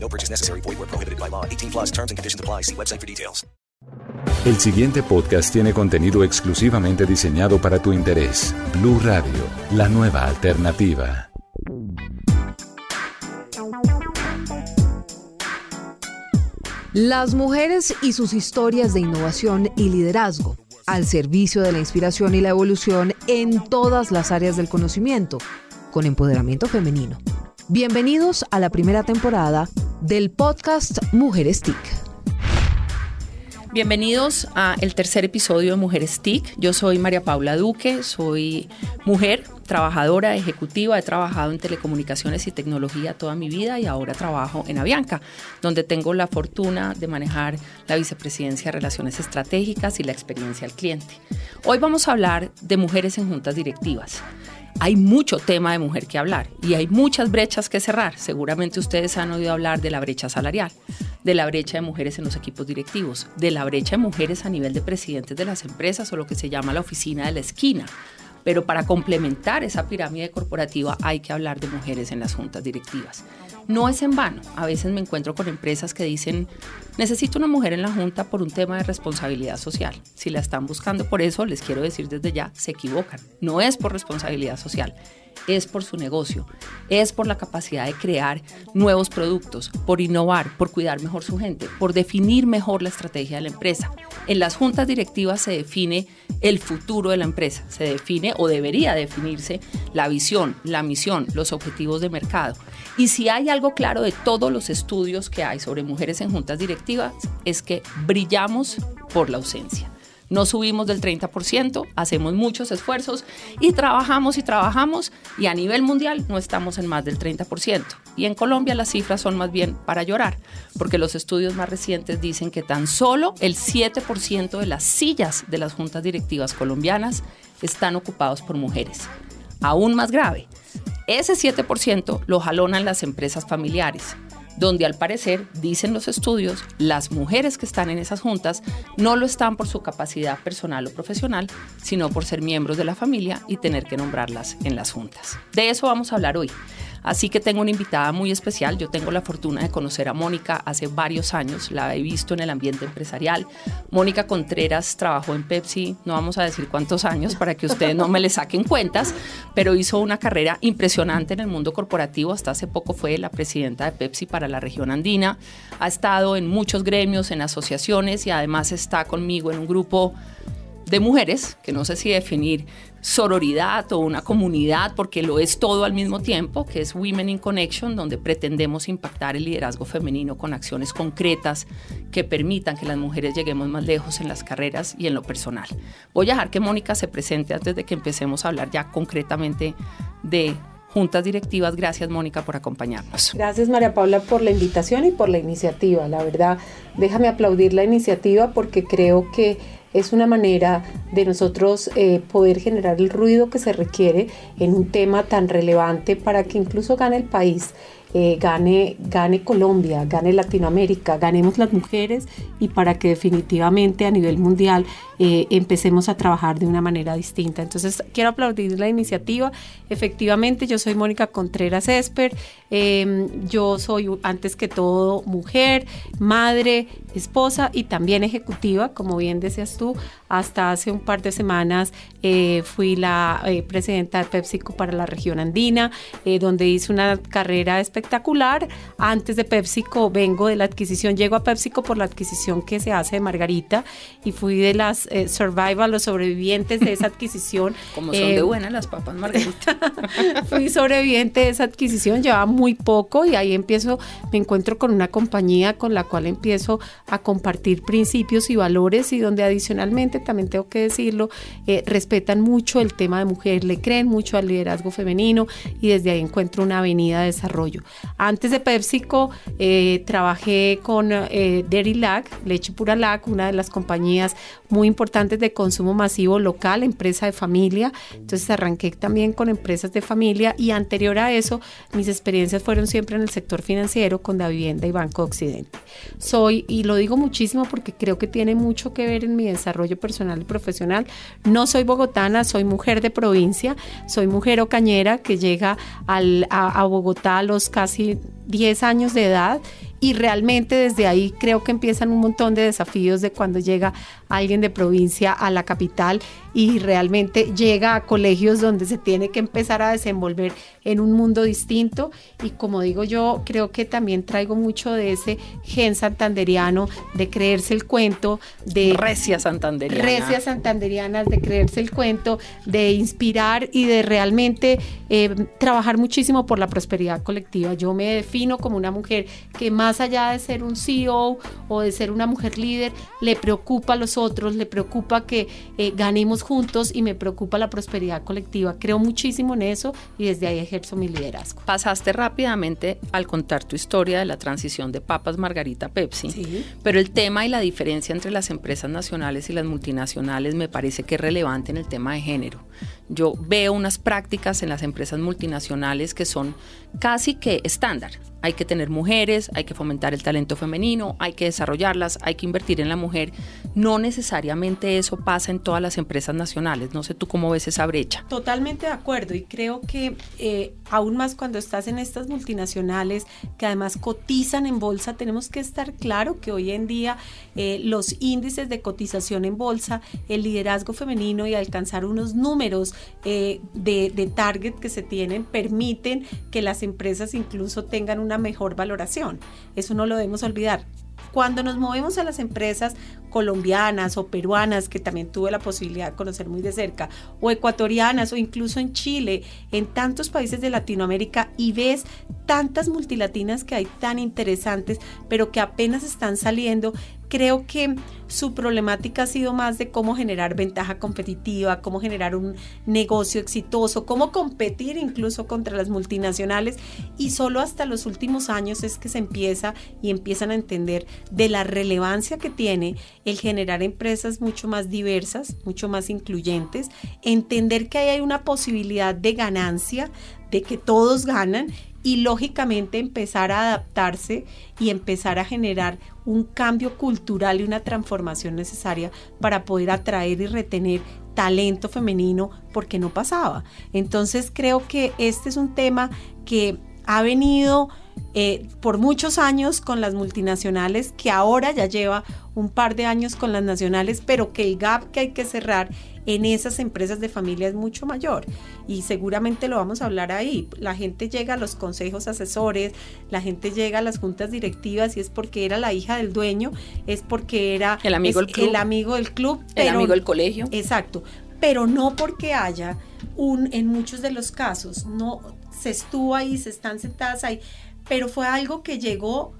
No purchase necessary. Void where prohibited by law. 18 plus terms and conditions apply. See website for details. El siguiente podcast tiene contenido exclusivamente diseñado para tu interés. Blue Radio, la nueva alternativa. Las mujeres y sus historias de innovación y liderazgo, al servicio de la inspiración y la evolución en todas las áreas del conocimiento, con empoderamiento femenino. Bienvenidos a la primera temporada del podcast Mujeres TIC. Bienvenidos a el tercer episodio de Mujeres TIC. Yo soy María Paula Duque, soy mujer, trabajadora, ejecutiva. He trabajado en telecomunicaciones y tecnología toda mi vida y ahora trabajo en Avianca, donde tengo la fortuna de manejar la vicepresidencia de Relaciones Estratégicas y la experiencia al cliente. Hoy vamos a hablar de mujeres en juntas directivas hay mucho tema de mujer que hablar y hay muchas brechas que cerrar. Seguramente ustedes han oído hablar de la brecha salarial, de la brecha de mujeres en los equipos directivos, de la brecha de mujeres a nivel de presidentes de las empresas o lo que se llama la oficina de la esquina. Pero para complementar esa pirámide corporativa hay que hablar de mujeres en las juntas directivas. No es en vano. A veces me encuentro con empresas que dicen, necesito una mujer en la junta por un tema de responsabilidad social. Si la están buscando por eso, les quiero decir desde ya, se equivocan. No es por responsabilidad social es por su negocio, es por la capacidad de crear nuevos productos, por innovar, por cuidar mejor su gente, por definir mejor la estrategia de la empresa. En las juntas directivas se define el futuro de la empresa, se define o debería definirse la visión, la misión, los objetivos de mercado. Y si hay algo claro de todos los estudios que hay sobre mujeres en juntas directivas, es que brillamos por la ausencia no subimos del 30%, hacemos muchos esfuerzos y trabajamos y trabajamos y a nivel mundial no estamos en más del 30%. Y en Colombia las cifras son más bien para llorar, porque los estudios más recientes dicen que tan solo el 7% de las sillas de las juntas directivas colombianas están ocupados por mujeres. Aún más grave, ese 7% lo jalonan las empresas familiares, donde al parecer, dicen los estudios, las mujeres que están en esas juntas no lo están por su capacidad personal o profesional, sino por ser miembros de la familia y tener que nombrarlas en las juntas. De eso vamos a hablar hoy. Así que tengo una invitada muy especial. Yo tengo la fortuna de conocer a Mónica hace varios años, la he visto en el ambiente empresarial. Mónica Contreras trabajó en Pepsi, no vamos a decir cuántos años para que ustedes no me le saquen cuentas, pero hizo una carrera impresionante en el mundo corporativo. Hasta hace poco fue la presidenta de Pepsi para la región andina. Ha estado en muchos gremios, en asociaciones y además está conmigo en un grupo de mujeres, que no sé si definir sororidad o una comunidad, porque lo es todo al mismo tiempo, que es Women in Connection, donde pretendemos impactar el liderazgo femenino con acciones concretas que permitan que las mujeres lleguemos más lejos en las carreras y en lo personal. Voy a dejar que Mónica se presente antes de que empecemos a hablar ya concretamente de juntas directivas. Gracias, Mónica, por acompañarnos. Gracias, María Paula, por la invitación y por la iniciativa. La verdad, déjame aplaudir la iniciativa porque creo que es una manera de nosotros eh, poder generar el ruido que se requiere en un tema tan relevante para que incluso gane el país. Eh, gane, gane Colombia, gane Latinoamérica, ganemos las mujeres y para que definitivamente a nivel mundial eh, empecemos a trabajar de una manera distinta. Entonces, quiero aplaudir la iniciativa. Efectivamente, yo soy Mónica Contreras Esper. Em, yo soy, antes que todo, mujer, madre, esposa y también ejecutiva, como bien decías tú. Hasta hace un par de semanas eh, fui la presidenta de PepsiCo para la región andina, donde hice una carrera espectacular. Antes de PepsiCo vengo de la adquisición, llego a PepsiCo por la adquisición que se hace de Margarita y fui de las eh, survival, los sobrevivientes de esa adquisición. Como son de eh, buenas las papas, Margarita. fui sobreviviente de esa adquisición, llevaba muy poco y ahí empiezo, me encuentro con una compañía con la cual empiezo a compartir principios y valores y donde adicionalmente, también tengo que decirlo, eh, respetan mucho el tema de mujer, le creen mucho al liderazgo femenino y desde ahí encuentro una avenida de desarrollo. Antes de PepsiCo eh, trabajé con eh, Dairy Lac, Leche Pura Lac, una de las compañías muy importantes de consumo masivo local, empresa de familia. Entonces arranqué también con empresas de familia y anterior a eso mis experiencias fueron siempre en el sector financiero con Da Vivienda y Banco Occidente. Soy, y lo digo muchísimo porque creo que tiene mucho que ver en mi desarrollo personal y profesional, no soy bogotana, soy mujer de provincia, soy mujer ocañera que llega al, a, a Bogotá a los casi 10 años de edad y realmente desde ahí creo que empiezan un montón de desafíos de cuando llega alguien de provincia a la capital y realmente llega a colegios donde se tiene que empezar a desenvolver en un mundo distinto. Y como digo yo creo que también traigo mucho de ese gen santanderiano de creerse el cuento de recia santanderiana. recia santanderianas de creerse el cuento de inspirar y de realmente eh, trabajar muchísimo por la prosperidad colectiva. Yo me defino como una mujer que más allá de ser un CEO o de ser una mujer líder le preocupa a los otros le preocupa que eh, ganemos juntos y me preocupa la prosperidad colectiva. Creo muchísimo en eso y desde ahí ejerzo mi liderazgo. Pasaste rápidamente al contar tu historia de la transición de Papas Margarita Pepsi, Sí. pero el tema y la diferencia entre las empresas nacionales y las multinacionales me parece que es relevante en el tema de género. Yo veo unas prácticas en las empresas multinacionales que son casi que estándar. Hay que tener mujeres, hay que fomentar el talento femenino, hay que desarrollarlas, hay que invertir en la mujer. No necesariamente eso pasa en todas las empresas nacionales. No sé tú cómo ves esa brecha. Totalmente de acuerdo y creo que eh, aún más cuando estás en estas multinacionales que además cotizan en bolsa, tenemos que estar claro que hoy en día eh, los índices de cotización en bolsa, el liderazgo femenino y alcanzar unos números eh, de, de target que se tienen permiten que las empresas incluso tengan una mejor valoración. Eso no lo debemos olvidar. Cuando nos movemos a las empresas colombianas o peruanas, que también tuve la posibilidad de conocer muy de cerca, o ecuatorianas o incluso en Chile, en tantos países de Latinoamérica, y ves tantas multilatinas que hay tan interesantes, pero que apenas están saliendo, creo que su problemática ha sido más de cómo generar ventaja competitiva, cómo generar un negocio exitoso, cómo competir incluso contra las multinacionales. Y solo hasta los últimos años es que se empieza y empiezan a entender de la relevancia que tiene el generar empresas mucho más diversas, mucho más incluyentes, entender que ahí hay una posibilidad de ganancia, de que todos ganan y lógicamente empezar a adaptarse y empezar a generar un cambio cultural y una transformación necesaria para poder atraer y retener talento femenino porque no pasaba. Entonces creo que este es un tema que ha venido eh, por muchos años con las multinacionales, que ahora ya lleva un par de años con las nacionales, pero que el gap que hay que cerrar en esas empresas de familia es mucho mayor y seguramente lo vamos a hablar ahí. La gente llega a los consejos asesores, la gente llega a las juntas directivas y es porque era la hija del dueño, es porque era El amigo es del club. el amigo del club, El pero- amigo del colegio. Exacto, pero no porque haya un, en muchos de los casos, no se estuvo ahí, se están sentadas ahí, pero fue algo que llegó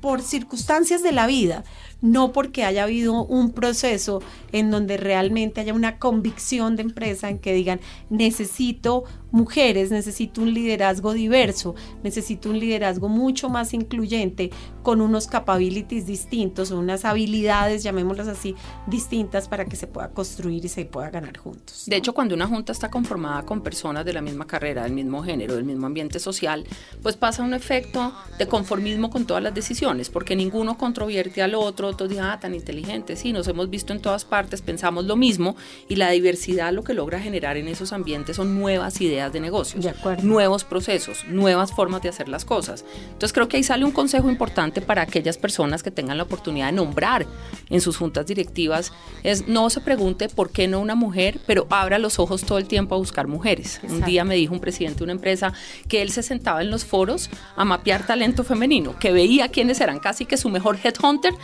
por circunstancias de la vida, no porque haya habido un proceso en donde realmente haya una convicción de empresa en que digan, necesito mujeres, necesito un liderazgo diverso, necesito un liderazgo mucho más incluyente, con unos capabilities distintos, unas habilidades, llamémoslas así, distintas para que se pueda construir y se pueda ganar juntos. De hecho, cuando una junta está conformada con personas de la misma carrera, del mismo género, del mismo ambiente social, pues pasa un efecto de conformismo con todas las decisiones, porque ninguno controvierte al otro, todos dicen, ah, tan inteligente, sí, nos hemos visto en todas partes, pensamos lo mismo, y la diversidad lo que logra generar en esos ambientes son nuevas ideas de negocios, De nuevos procesos, nuevas formas de hacer las cosas. Entonces creo que ahí sale un consejo importante para aquellas personas que tengan la oportunidad de nombrar en sus juntas directivas, es no se pregunte por qué no una mujer, pero abra los ojos todo el tiempo a buscar mujeres. Un Exacto. día me dijo un presidente de una empresa que él se sentaba en los foros a mapear talento femenino, que veía quiénes eran, casi que su mejor headhunter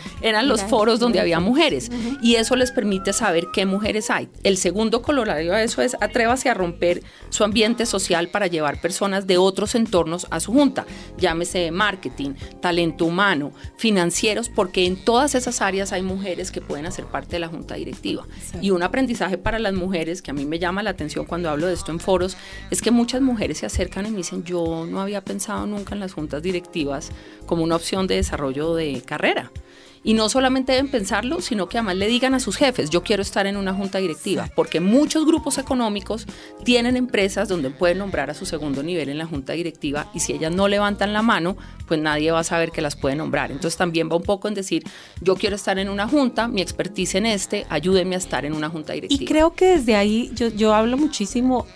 eran los foros donde había mujeres y eso les permite saber qué mujeres hay. El segundo colorario a eso es atrévase a romper su ambiente social para llevar personas de otros entornos a su junta, llámese marketing, talento humano, financieros, porque en todas esas áreas hay mujeres que pueden hacer parte de la junta directiva. Y un aprendizaje para las mujeres que a mí me llama la atención cuando hablo de esto en foros es que muchas mujeres se acercan y me dicen, yo no había pensado nunca en las juntas directivas como una opción de desarrollo de carrera. Y no solamente deben pensarlo, sino que además le digan a sus jefes, yo quiero estar en una junta directiva, porque muchos grupos económicos tienen empresas donde pueden nombrar a su segundo nivel en la junta directiva y si ellas no levantan la mano, pues nadie va a saber que las puede nombrar. Entonces también va un poco en decir, yo quiero estar en una junta, mi expertise en este, ayúdenme a estar en una junta directiva. Y creo que desde ahí yo, yo hablo muchísimo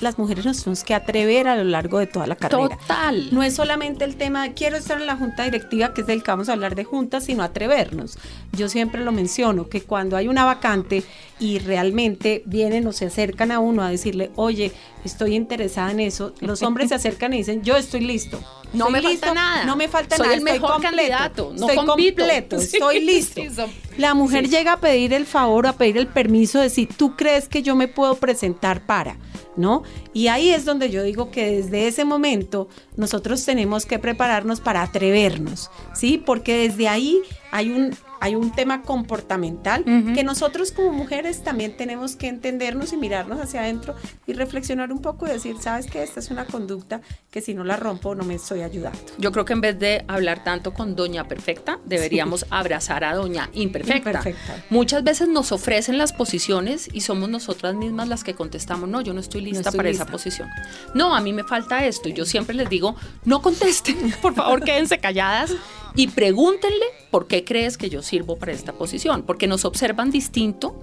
las mujeres nos tenemos que atrever a lo largo de toda la carrera. Total. No es solamente el tema de quiero estar en la junta directiva, que es del que vamos a hablar de juntas, sino atrevernos. Yo siempre lo menciono, que cuando hay una vacante y realmente vienen o se acercan a uno a decirle, oye, estoy interesada en eso, los hombres se acercan y dicen, yo estoy listo. No me listo, falta nada. No me falta Soy nada. el mejor candidato. No estoy compito. completo. Estoy listo. sí, La mujer sí. llega a pedir el favor, a pedir el permiso de decir, tú crees que yo me puedo presentar para, ¿no? Y ahí es donde yo digo que desde ese momento nosotros tenemos que prepararnos para atrevernos, ¿sí? Porque desde ahí hay un hay un tema comportamental que nosotros como mujeres también tenemos que entendernos y mirarnos hacia adentro y reflexionar un poco y decir, sabes que esta es una conducta que si no la rompo no me estoy ayudando. Yo creo que en vez de hablar tanto con Doña Perfecta, deberíamos abrazar a Doña Imperfecta. Imperfecta. Muchas veces nos ofrecen las posiciones y somos nosotras mismas las que contestamos, no, yo no estoy lista estoy para lista. esa posición. No, a mí me falta esto. Y yo siempre les digo, no contesten, por favor, quédense calladas y pregúntenle por qué crees que yo sirvo para esta posición, porque nos observan distinto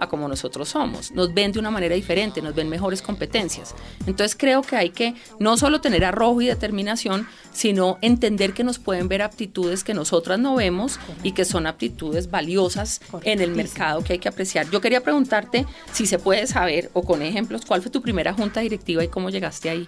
a como nosotros somos, nos ven de una manera diferente, nos ven mejores competencias. Entonces creo que hay que no solo tener arrojo y determinación, sino entender que nos pueden ver aptitudes que nosotras no vemos y que son aptitudes valiosas en el mercado que hay que apreciar. Yo quería preguntarte si se puede saber o con ejemplos cuál fue tu primera junta directiva y cómo llegaste ahí.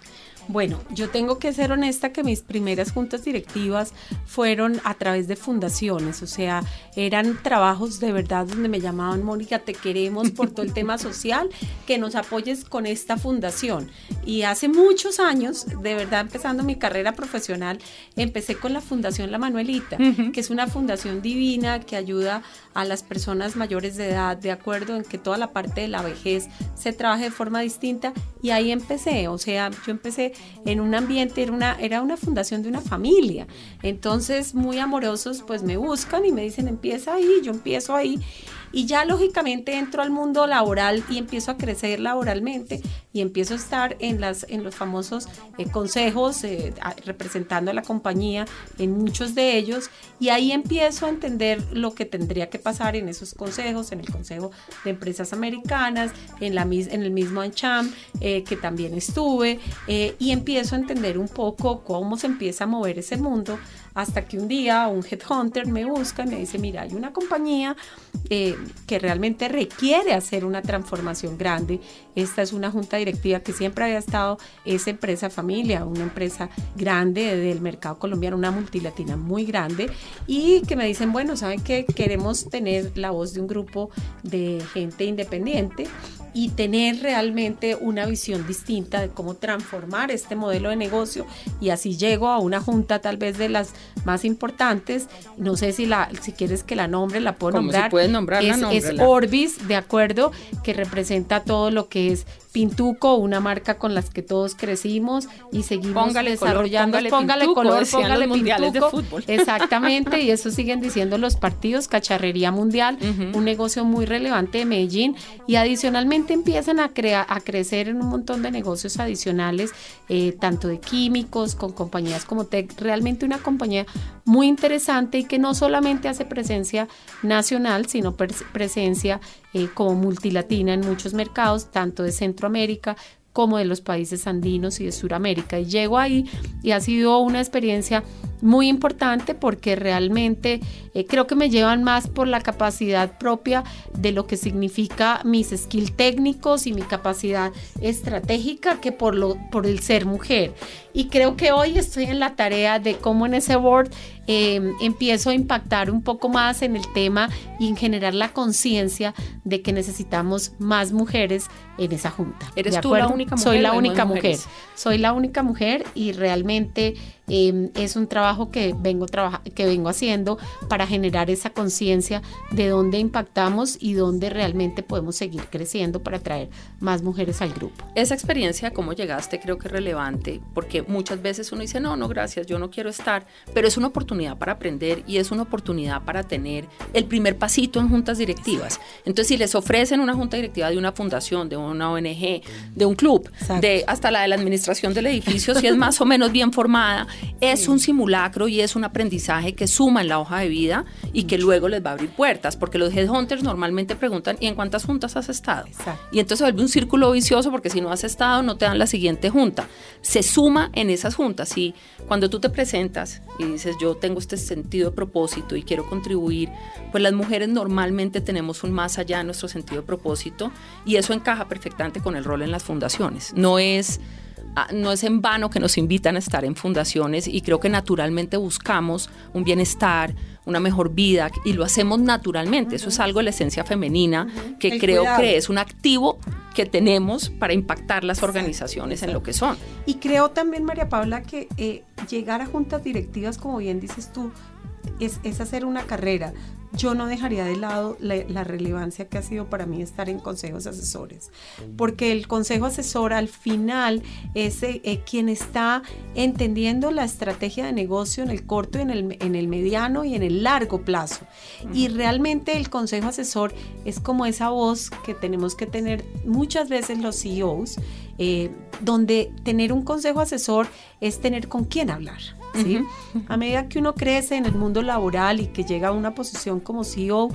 Bueno, yo tengo que ser honesta que mis primeras juntas directivas fueron a través de fundaciones, o sea, eran trabajos de verdad donde me llamaban, Mónica, te queremos por todo el tema social, que nos apoyes con esta fundación. Y hace muchos años, de verdad empezando mi carrera profesional, empecé con la Fundación La Manuelita, que es una fundación divina que ayuda a las personas mayores de edad, de acuerdo en que toda la parte de la vejez se trabaje de forma distinta y ahí empecé, o sea, yo empecé en un ambiente, era una, era una fundación de una familia, entonces muy amorosos pues me buscan y me dicen empieza ahí, yo empiezo ahí y ya lógicamente entro al mundo laboral y empiezo a crecer laboralmente y empiezo a estar en, las, en los famosos eh, consejos eh, representando a la compañía en muchos de ellos y ahí empiezo a entender lo que tendría que pasar en esos consejos, en el Consejo de Empresas Americanas, en, la, en el mismo ANCHAM eh, que también estuve y empiezo a entender un poco cómo se empieza a mover ese mundo hasta que un día un headhunter me busca y me dice, mira, hay una compañía eh, que realmente requiere hacer una transformación grande. Esta es una junta directiva que siempre había estado, esa empresa familia, una empresa grande del mercado colombiano, una multilatina muy grande, y que me dicen, bueno, ¿saben qué? Queremos tener la voz de un grupo de gente independiente y tener realmente una visión distinta de cómo transformar este modelo de negocio y así llego a una junta tal vez de las más importantes. No sé si la si quieres que la nombre la puedo Como si nombrar puedes nombrarla, es, es. Orbis de acuerdo que representa todo lo que es Pintuco, una marca con las que todos crecimos y seguimos Póngale color, desarrollando. póngale Pintuco, color, decían póngale los mundiales de Pintuco. fútbol. Exactamente, y eso siguen diciendo los partidos, Cacharrería Mundial, un negocio muy relevante de Medellín, y adicionalmente empiezan a, crea- a crecer en un montón de negocios adicionales, eh, tanto de químicos, con compañías como Tech, realmente una compañía muy interesante y que no solamente hace presencia nacional, sino pres- presencia eh, como multilatina en muchos mercados, tanto de Centroamérica como de los países andinos y de Sudamérica. Y llego ahí y ha sido una experiencia muy importante porque realmente eh, creo que me llevan más por la capacidad propia de lo que significa mis skills técnicos y mi capacidad estratégica que por, lo, por el ser mujer. Y creo que hoy estoy en la tarea de cómo en ese board em, empiezo a impactar un poco más en el tema y en generar la conciencia de que necesitamos más mujeres en esa junta. ¿Eres tú la única mujer? Soy la única mujer. Soy la única mujer y realmente Em, es un trabajo que vengo, que vengo haciendo para generar esa conciencia de dónde impactamos y dónde realmente podemos seguir creciendo para traer más mujeres al grupo. Esa experiencia, cómo llegaste, creo que es relevante, porque muchas veces uno dice, no, no, gracias, yo no quiero estar, pero es una oportunidad para aprender y es una oportunidad para tener el primer pasito en juntas directivas. Entonces, si les ofrecen una junta directiva de una fundación, de una ONG, de un club, de hasta la de la administración del edificio, si es más o menos bien formada, es un simulacro y es un aprendizaje que suma en la hoja de vida y que luego les va a abrir puertas, porque los headhunters normalmente preguntan, ¿y en cuántas juntas has estado? Y entonces vuelve un círculo vicioso porque si no has estado no te dan la siguiente junta. Se suma en esas juntas y cuando tú te presentas y dices, yo tengo este sentido de propósito y quiero contribuir, pues las mujeres normalmente tenemos un más allá en nuestro sentido de propósito y eso encaja perfectamente con el rol en las fundaciones. No es no es en vano que nos invitan a estar en fundaciones y creo que naturalmente buscamos un bienestar, una mejor vida y lo hacemos naturalmente. Eso es algo de la esencia femenina que creo que es un activo que tenemos para impactar las organizaciones en lo que son. Y creo también, María Paula, que eh, llegar a juntas directivas, como bien dices tú, es, es hacer una carrera yo no dejaría de lado la, relevancia que ha sido para mí estar en consejos asesores, porque el consejo asesor al final es eh, eh, quien está entendiendo la estrategia de negocio en el corto, en el, en el mediano y en el largo plazo. Y realmente el consejo asesor es como esa voz que tenemos que tener muchas veces los CEOs, eh, donde tener un consejo asesor es tener con quién hablar. A medida que uno crece en el mundo laboral y que llega a una posición como CEO,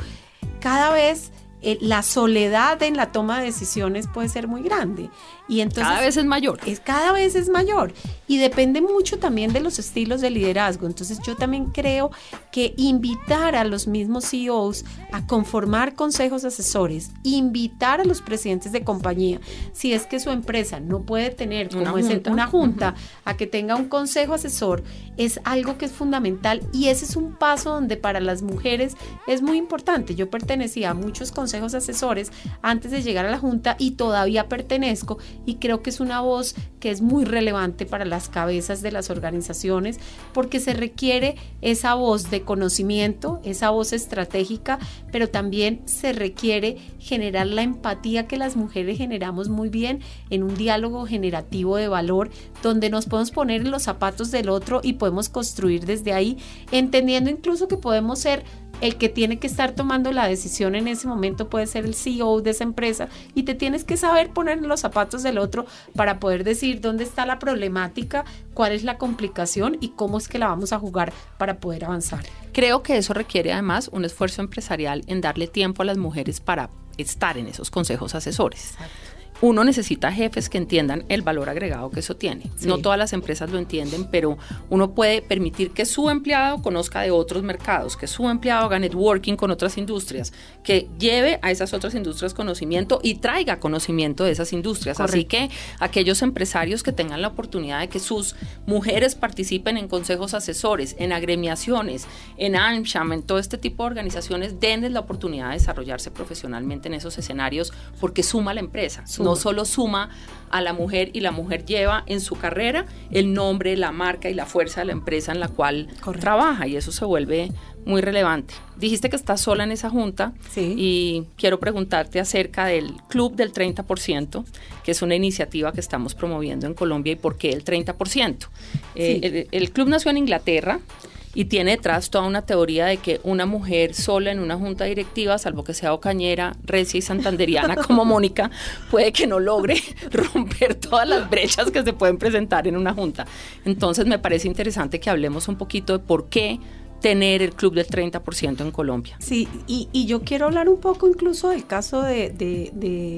cada vez eh, la soledad en la toma de decisiones puede ser muy grande. Y entonces, cada vez es mayor. Es, cada vez es mayor. Y depende mucho también de los estilos de liderazgo. Entonces yo también creo que invitar a los mismos CEOs a conformar consejos asesores, invitar a los presidentes de compañía, si es que su empresa no puede tener como una junta, una junta a que tenga un consejo asesor, es algo que es fundamental y ese es un paso donde para las mujeres es muy importante. Yo pertenecía a muchos consejos asesores antes de llegar a la junta y todavía pertenezco y creo que es una voz que es muy relevante para las cabezas de las organizaciones porque se requiere esa voz de conocimiento, esa voz estratégica, pero también se requiere generar la empatía que las mujeres generamos muy bien en un diálogo generativo de valor donde nos podemos poner en los zapatos del otro y podemos construir desde ahí, entendiendo incluso que podemos ser el que tiene que estar tomando la decisión en ese momento puede ser el CEO de esa empresa y te tienes que saber poner en los zapatos del otro para poder decir dónde está la problemática, cuál es la complicación y cómo es que la vamos a jugar para poder avanzar. Creo que eso requiere además un esfuerzo empresarial en darle tiempo a las mujeres para estar en esos consejos asesores uno necesita jefes que entiendan el valor agregado que eso tiene. No todas las empresas lo entienden, pero uno puede permitir que su empleado conozca de otros mercados, que su empleado haga networking con otras industrias, que lleve a esas otras industrias conocimiento y traiga conocimiento de esas industrias. Así que aquellos empresarios que tengan la oportunidad de que sus mujeres participen en consejos asesores, en agremiaciones, en AMSHAM, en todo este tipo de organizaciones, denles la oportunidad de desarrollarse profesionalmente en esos escenarios porque suma la empresa no solo suma a la mujer y la mujer lleva en su carrera el nombre, la marca y la fuerza de la empresa en la cual trabaja y eso se vuelve muy relevante. Dijiste que estás sola en esa junta y quiero preguntarte acerca del Club del 30%, que es una iniciativa que estamos promoviendo en Colombia y por qué el 30%. Eh, el, club nació en Inglaterra, y tiene detrás toda una teoría de que una mujer sola en una junta directiva, salvo que sea ocañera, recia y santanderiana como Mónica, puede que no logre romper todas las brechas que se pueden presentar en una junta. Entonces me parece interesante que hablemos un poquito de por qué tener el club del 30% en Colombia. Sí, y, yo quiero hablar un poco incluso del caso de,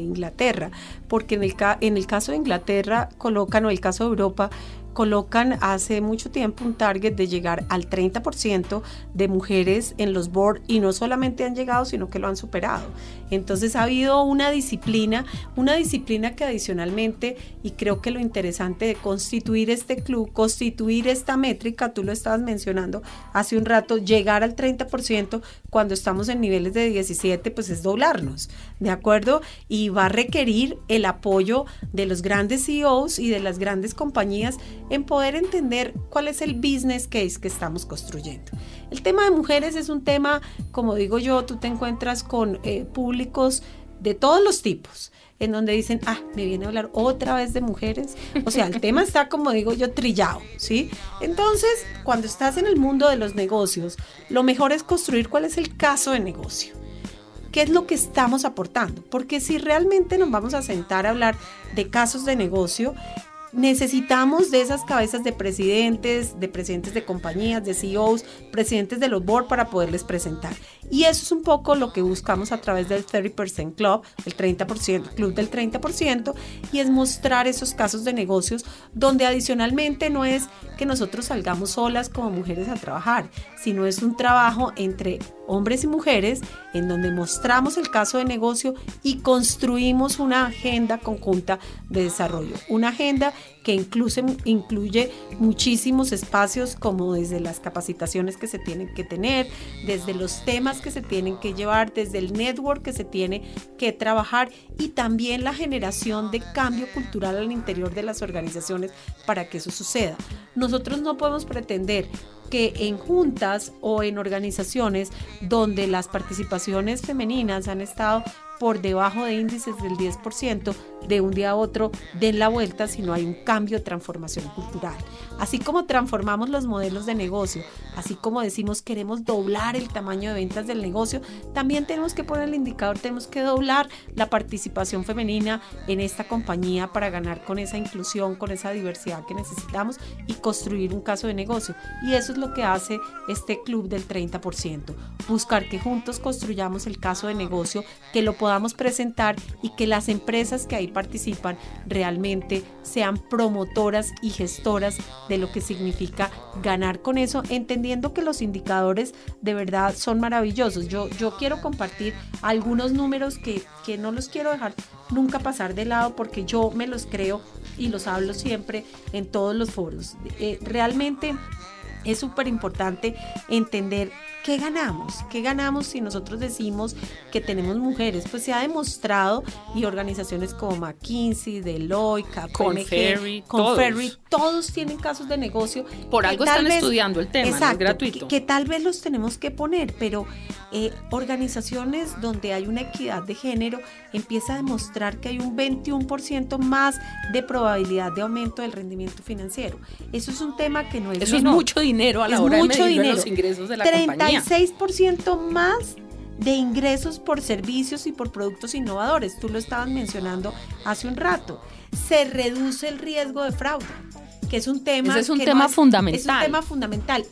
Inglaterra, porque en el, en el caso de Inglaterra colocan, o el caso de Europa, colocan hace mucho tiempo un target de llegar al 30% de mujeres en los board y no solamente han llegado, sino que lo han superado. Entonces ha habido una disciplina, una disciplina que adicionalmente, y creo que lo interesante de constituir este club, constituir esta métrica, tú lo estabas mencionando hace un rato, llegar al 30% cuando estamos en niveles de 17, pues es doblarnos, ¿de acuerdo? Y va a requerir el apoyo de los grandes CEOs y de las grandes compañías en poder entender cuál es el business case que estamos construyendo. El tema de mujeres es un tema, como digo yo, tú te encuentras con eh, públicos de todos los tipos en donde dicen, ah, me viene a hablar otra vez de mujeres. O sea, el tema está, como digo yo, trillado, ¿sí? Entonces, cuando estás en el mundo de los negocios, lo mejor es construir cuál es el caso de negocio. ¿Qué es lo que estamos aportando? Porque si realmente nos vamos a sentar a hablar de casos de negocio, necesitamos de esas cabezas de presidentes, de presidentes de compañías, de CEOs, presidentes de los board para poderles presentar. Y eso es un poco lo que buscamos a través del 30% Club, el 30%, Club del 30%, y es mostrar esos casos de negocios donde adicionalmente no es que nosotros salgamos solas como mujeres a trabajar, sino es un trabajo entre hombres y mujeres en donde mostramos el caso de negocio y construimos una agenda conjunta de desarrollo. Una agenda que incluye, incluye muchísimos espacios como desde las capacitaciones que se tienen que tener, desde los temas que se tienen que llevar, desde el network que se tiene que trabajar y también la generación de cambio cultural al interior de las organizaciones para que eso suceda. Nosotros no podemos pretender que en juntas o en organizaciones donde las participaciones femeninas han estado por debajo de índices del 10%, de un día a otro den la vuelta si no hay un cambio transformación cultural. Así como transformamos los modelos de negocio, así como decimos queremos doblar el tamaño de ventas del negocio, también tenemos que poner el indicador, tenemos que doblar la participación femenina en esta compañía para ganar con esa inclusión, con esa diversidad que necesitamos y construir un caso de negocio. Y eso es lo que hace este club del 30%, buscar que juntos construyamos el caso de negocio, que lo podamos presentar y que las empresas que ahí participan realmente sean promotoras y gestoras de lo que significa ganar con eso, entendiendo que los indicadores de verdad son maravillosos. Yo, yo quiero compartir algunos números que, que no los quiero dejar nunca pasar de lado porque yo me los creo y los hablo siempre en todos los foros. Eh, realmente es súper importante entender ¿qué ganamos? ¿Qué ganamos si nosotros decimos que tenemos mujeres? Pues se ha demostrado y organizaciones como McKinsey, Deloitte, KPMG, Conferry, Conferry todos. todos. tienen casos de negocio. Por algo están estudiando el tema, es gratuito. Que, que, tal vez los tenemos que poner, pero eh, organizaciones donde hay una equidad de género empieza a demostrar que hay un 21% más de probabilidad de aumento del rendimiento financiero. Eso es un tema que no es Eso es mucho dinero a la hora de medir los ingresos de la 31 16% más de ingresos por servicios y por productos innovadores. Tú lo estabas mencionando hace un rato. Se reduce el riesgo de fraude, que es un tema, Ese es un que tema no es, fundamental. Es un tema fundamental.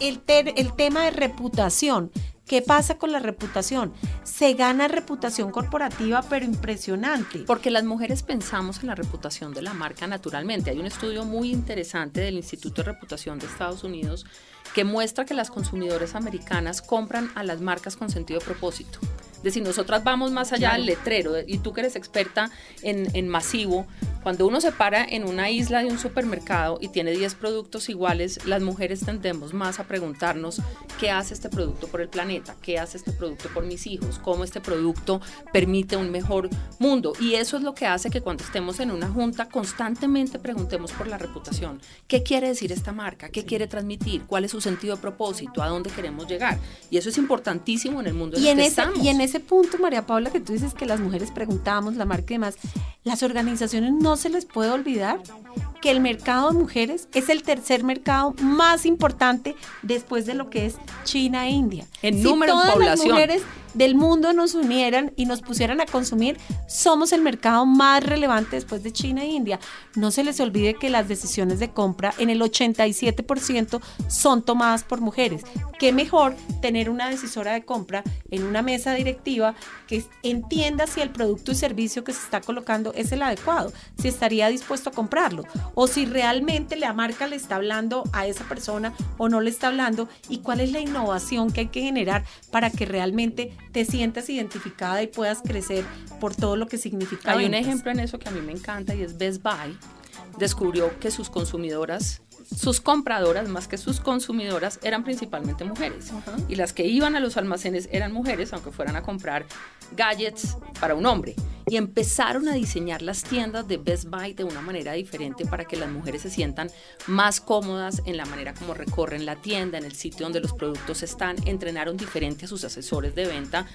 El, ter, el tema de reputación. ¿Qué pasa con la reputación? Se gana reputación corporativa, pero impresionante. Porque las mujeres pensamos en la reputación de la marca naturalmente. Hay un estudio muy interesante del Instituto de Reputación de Estados Unidos que muestra que las consumidoras americanas compran a las marcas con sentido de propósito. Es decir, nosotras vamos más allá del letrero, y tú que eres experta en, en masivo, cuando uno se para en una isla de un supermercado y tiene 10 productos iguales, las mujeres tendemos más a preguntarnos qué hace este producto por el planeta, qué hace este producto por mis hijos, cómo este producto permite un mejor mundo. Y eso es lo que hace que cuando estemos en una junta constantemente preguntemos por la reputación. ¿Qué quiere decir esta marca? ¿Qué quiere transmitir? ¿Cuál es su sentido de propósito? ¿A dónde queremos llegar? Y eso es importantísimo en el mundo en y el que ese, estamos. Y en ese punto, María Paula, que tú dices que las mujeres preguntamos la marca y demás, las organizaciones no se les puede olvidar que el mercado de mujeres es el tercer mercado más importante después de lo que es China e India. En número de población. Las mujeres del mundo nos unieran y nos pusieran a consumir, somos el mercado más relevante después de China e India. No se les olvide que las decisiones de compra en el 87% son tomadas por mujeres. Qué mejor tener una decisora de compra en una mesa directiva que entienda si el producto y servicio que se está colocando es el adecuado, si estaría dispuesto a comprarlo o si realmente la marca le está hablando a esa persona o no le está hablando y cuál es la innovación que hay que generar para que realmente te sientas identificada y puedas crecer por todo lo que significa. Hay un ejemplo en eso que a mí me encanta y es Best Buy. Descubrió que sus consumidoras sus compradoras más que sus consumidoras eran principalmente mujeres. Y las que iban a los almacenes eran mujeres, aunque fueran a comprar gadgets para un hombre. Y empezaron a diseñar las tiendas de Best Buy de una manera diferente para que las mujeres se sientan más cómodas en la manera como recorren la tienda, en el sitio donde los productos están. Entrenaron diferente a sus asesores de venta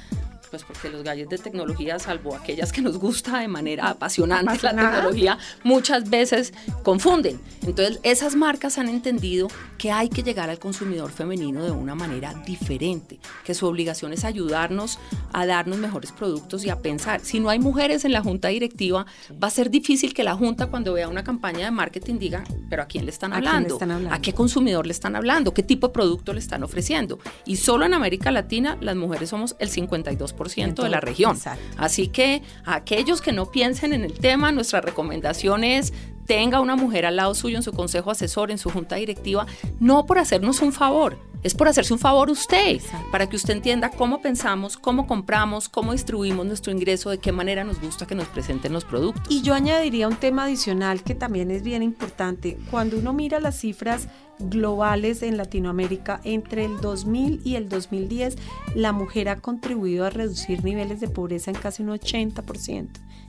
pues porque los galles de tecnología, salvo aquellas que nos gusta de manera apasionante la tecnología, muchas veces confunden. Entonces, esas marcas han entendido que hay que llegar al consumidor femenino de una manera diferente, que su obligación es ayudarnos a darnos mejores productos y a pensar. Si no hay mujeres en la junta directiva, va a ser difícil que la junta cuando vea una campaña de marketing diga, pero ¿a quién le están hablando? ¿A, qué consumidor le están hablando? ¿Qué tipo de producto le están ofreciendo? Y solo en América Latina las mujeres somos el 52% de la región. Así que a aquellos que no piensen en el tema, nuestra recomendación es tenga una mujer al lado suyo en su consejo asesor, en su junta directiva, no por hacernos un favor, es por hacerse un favor usted, para que usted entienda cómo pensamos, cómo compramos, cómo distribuimos nuestro ingreso, de qué manera nos gusta que nos presenten los productos. Y yo añadiría un tema adicional que también es bien importante. Cuando uno mira las cifras globales en Latinoamérica, entre el 2000 y el 2010, la mujer ha contribuido a reducir niveles de pobreza en casi un 80%.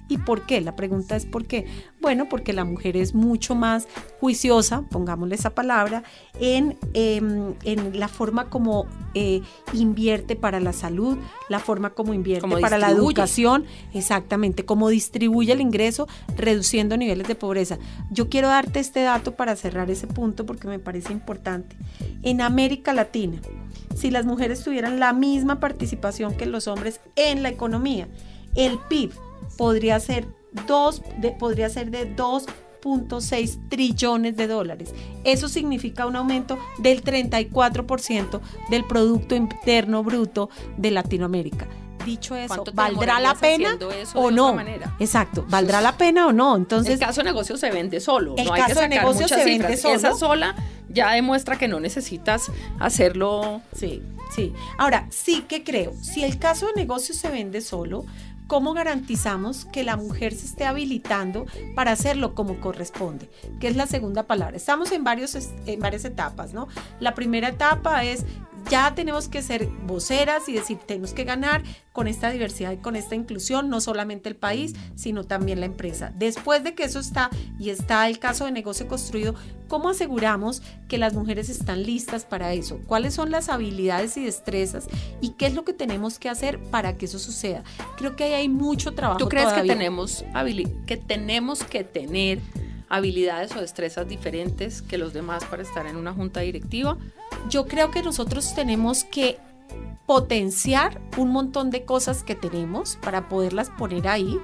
¿Y por qué? La pregunta es ¿por qué? Bueno, porque la mujer es mucho más juiciosa, pongámosle esa palabra, en, em, en la forma como eh, invierte para la salud, la forma como invierte para la educación, exactamente, como distribuye el ingreso, reduciendo niveles de pobreza. Yo quiero darte este dato para cerrar ese punto porque me parece importante. En América Latina, si las mujeres tuvieran la misma participación que los hombres en la economía, el PIB podría ser, dos, de, podría ser de 2.6 trillones de dólares. Eso significa un aumento del 34% del Producto Interno Bruto de Latinoamérica. Dicho eso, ¿valdrá la pena o no? Exacto, ¿valdrá la pena o no? Entonces, el caso de negocio se vende solo. El caso de negocio se vende solo. Esa sola ya demuestra que no necesitas hacerlo. Sí, sí. Ahora, sí que creo, si el caso de negocio se vende solo, ¿cómo garantizamos que la mujer se esté habilitando para hacerlo como corresponde? Que es la segunda palabra. Estamos en, varios, en varias etapas, ¿no? La primera etapa es ya tenemos que ser voceras y decir, tenemos que ganar con esta diversidad y con esta inclusión, no solamente el país, sino también la empresa. Después de que eso está y está el caso de negocio construido, ¿cómo aseguramos que las mujeres están listas para eso? ¿Cuáles son las habilidades y destrezas? ¿Y qué es lo que tenemos que hacer para que eso suceda? Creo que ahí hay mucho trabajo. ¿Tú crees que tenemos que tenemos que tener habilidades o destrezas diferentes que los demás para estar en una junta directiva? Yo creo que nosotros tenemos que potenciar un montón de cosas que tenemos para poderlas poner ahí,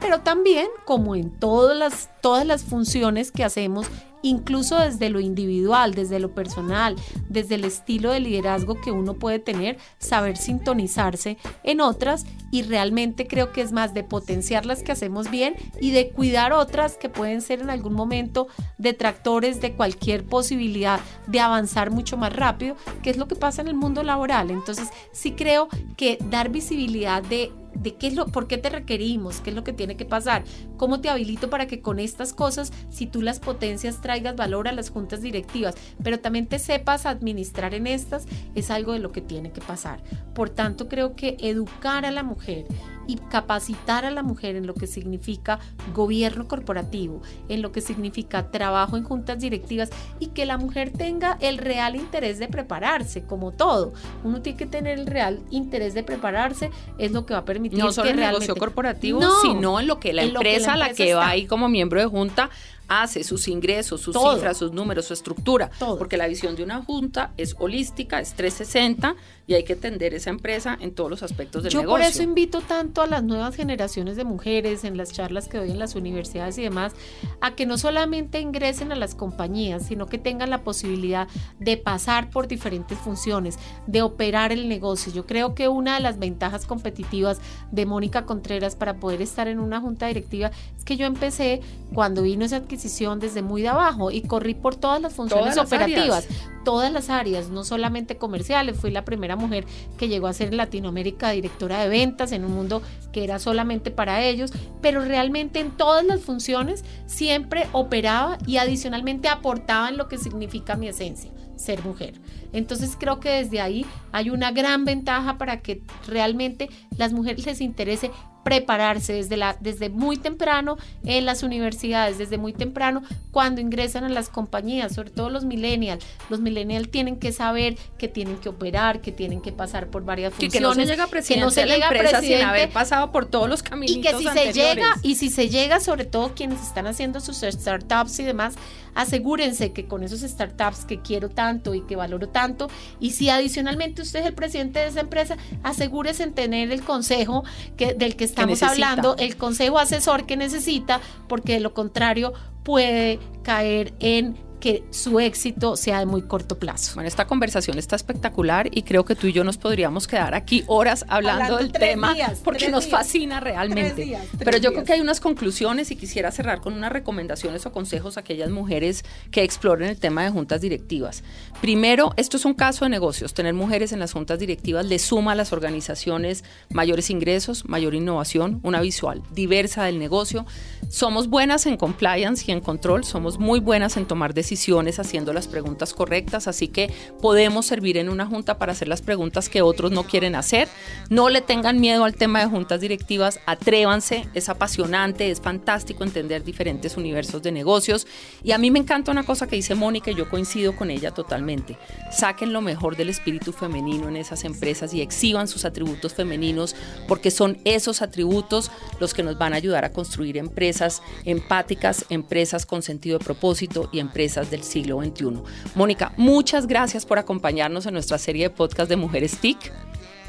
pero también como en todas las, todas las funciones que hacemos incluso desde lo individual, desde lo personal, desde el estilo de liderazgo que uno puede tener, saber sintonizarse en otras y realmente creo que es más de potenciar las que hacemos bien y de cuidar otras que pueden ser en algún momento detractores de cualquier posibilidad de avanzar mucho más rápido, que es lo que pasa en el mundo laboral. Entonces, sí creo que dar visibilidad de de qué es lo, por qué te requerimos, qué es lo que tiene que pasar, cómo te habilito para que con estas cosas, si tú las potencias, traigas valor a las juntas directivas, pero también te sepas administrar en estas, es algo de lo que tiene que pasar. Por tanto, creo que educar a la mujer y capacitar a la mujer en lo que significa gobierno corporativo, en lo que significa trabajo en juntas directivas y que la mujer tenga el real interés de prepararse, como todo. Uno tiene que tener el real interés de prepararse, es lo que va a permitir no solo que el realmente... negocio corporativo, No, sino en lo que la que la empresa a la empresa que va ahí como miembro de junta hace, sus ingresos, sus Todo. cifras, sus números, su estructura. Todo. Porque la visión de una junta es holística, es 360 y hay que atender esa empresa en todos los aspectos del Yo negocio. por eso invito tanto a las nuevas generaciones de mujeres en las charlas que doy en las universidades y demás, a que no solamente ingresen a las compañías, sino que tengan la posibilidad de pasar por diferentes funciones, de operar el negocio. Yo creo que una de las ventajas competitivas de Mónica Contreras para poder estar en una junta directiva es que yo empecé cuando vino esa adquisición desde muy de abajo y corrí por todas las funciones Todas las operativas áreas. todas las áreas, no solamente comerciales. Fui la primera mujer que llegó a ser en Latinoamérica directora de ventas en un mundo que era solamente para ellos, pero realmente en todas las funciones siempre operaba y adicionalmente aportaba en lo que significa mi esencia, ser mujer. Entonces creo que desde ahí hay una gran ventaja para que realmente las mujeres les interese prepararse desde, la, desde muy temprano en las universidades, desde muy temprano cuando ingresan a las compañías, sobre todo los millennials. Los millennials tienen que saber que tienen que operar, que tienen que pasar por varias funciones. que no se llega a presidente no se la llega a empresa sin presidente, haber pasado por todos los caminitos y que si se llega y si se llega sobre todo quienes están haciendo sus startups y demás asegúrense que con esos startups que quiero tanto y que valoro tanto y si adicionalmente usted es el presidente de esa empresa asegúrese en tener el consejo que del que estamos hablando el consejo asesor que necesita porque de lo contrario puede caer en que su éxito sea de muy corto plazo Bueno, esta conversación está espectacular y creo que tú y yo nos podríamos quedar aquí horas hablando, Hablando del tema días, porque nos días. fascina realmente. Tres días, tres Pero yo creo que hay unas conclusiones y quisiera cerrar con unas recomendaciones o consejos a aquellas mujeres que exploren el tema de juntas directivas. Primero, esto es un caso de negocios. Tener mujeres en las juntas directivas le suma a las organizaciones mayores ingresos, mayor innovación, una visual diversa del negocio. Somos buenas en compliance y en control, somos muy buenas en tomar decisiones haciendo las preguntas correctas, así que podemos servir en una junta para hacer las preguntas que otros no quieren hacer. No le tengan miedo al tema de juntas directivas, atrévanse, es apasionante, es fantástico entender diferentes universos de negocios y a mí me encanta una cosa que dice Mónica y yo coincido con ella totalmente. Saquen lo mejor del espíritu femenino en esas empresas y exhiban sus atributos femeninos porque son esos atributos los que nos van a ayudar a construir empresas empáticas, empresas con sentido de propósito y empresas del siglo XXI. Mónica, muchas gracias por acompañarnos en nuestra serie de podcast de Mujeres TIC.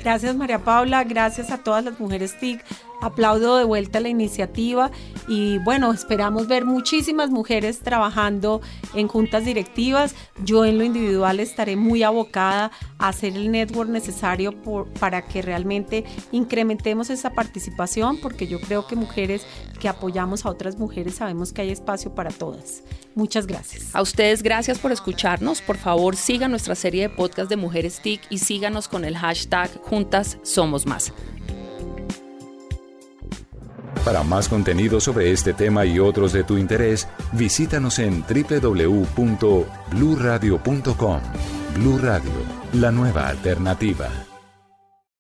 Gracias María Paula, gracias a todas las mujeres TIC. Aplaudo de vuelta la iniciativa y bueno, esperamos ver muchísimas mujeres trabajando en juntas directivas. Yo en lo individual estaré muy abocada a hacer el network necesario para que realmente incrementemos esa participación porque yo creo que mujeres que apoyamos a otras mujeres sabemos que hay espacio para todas. Muchas gracias. A ustedes, gracias por escucharnos. Por favor, sigan nuestra serie de podcast de Mujeres TIC y síganos con el hashtag Juntas Somos Más. Para más contenido sobre este tema y otros de tu interés, visítanos en www.bluradio.com. Blu Radio, la nueva alternativa.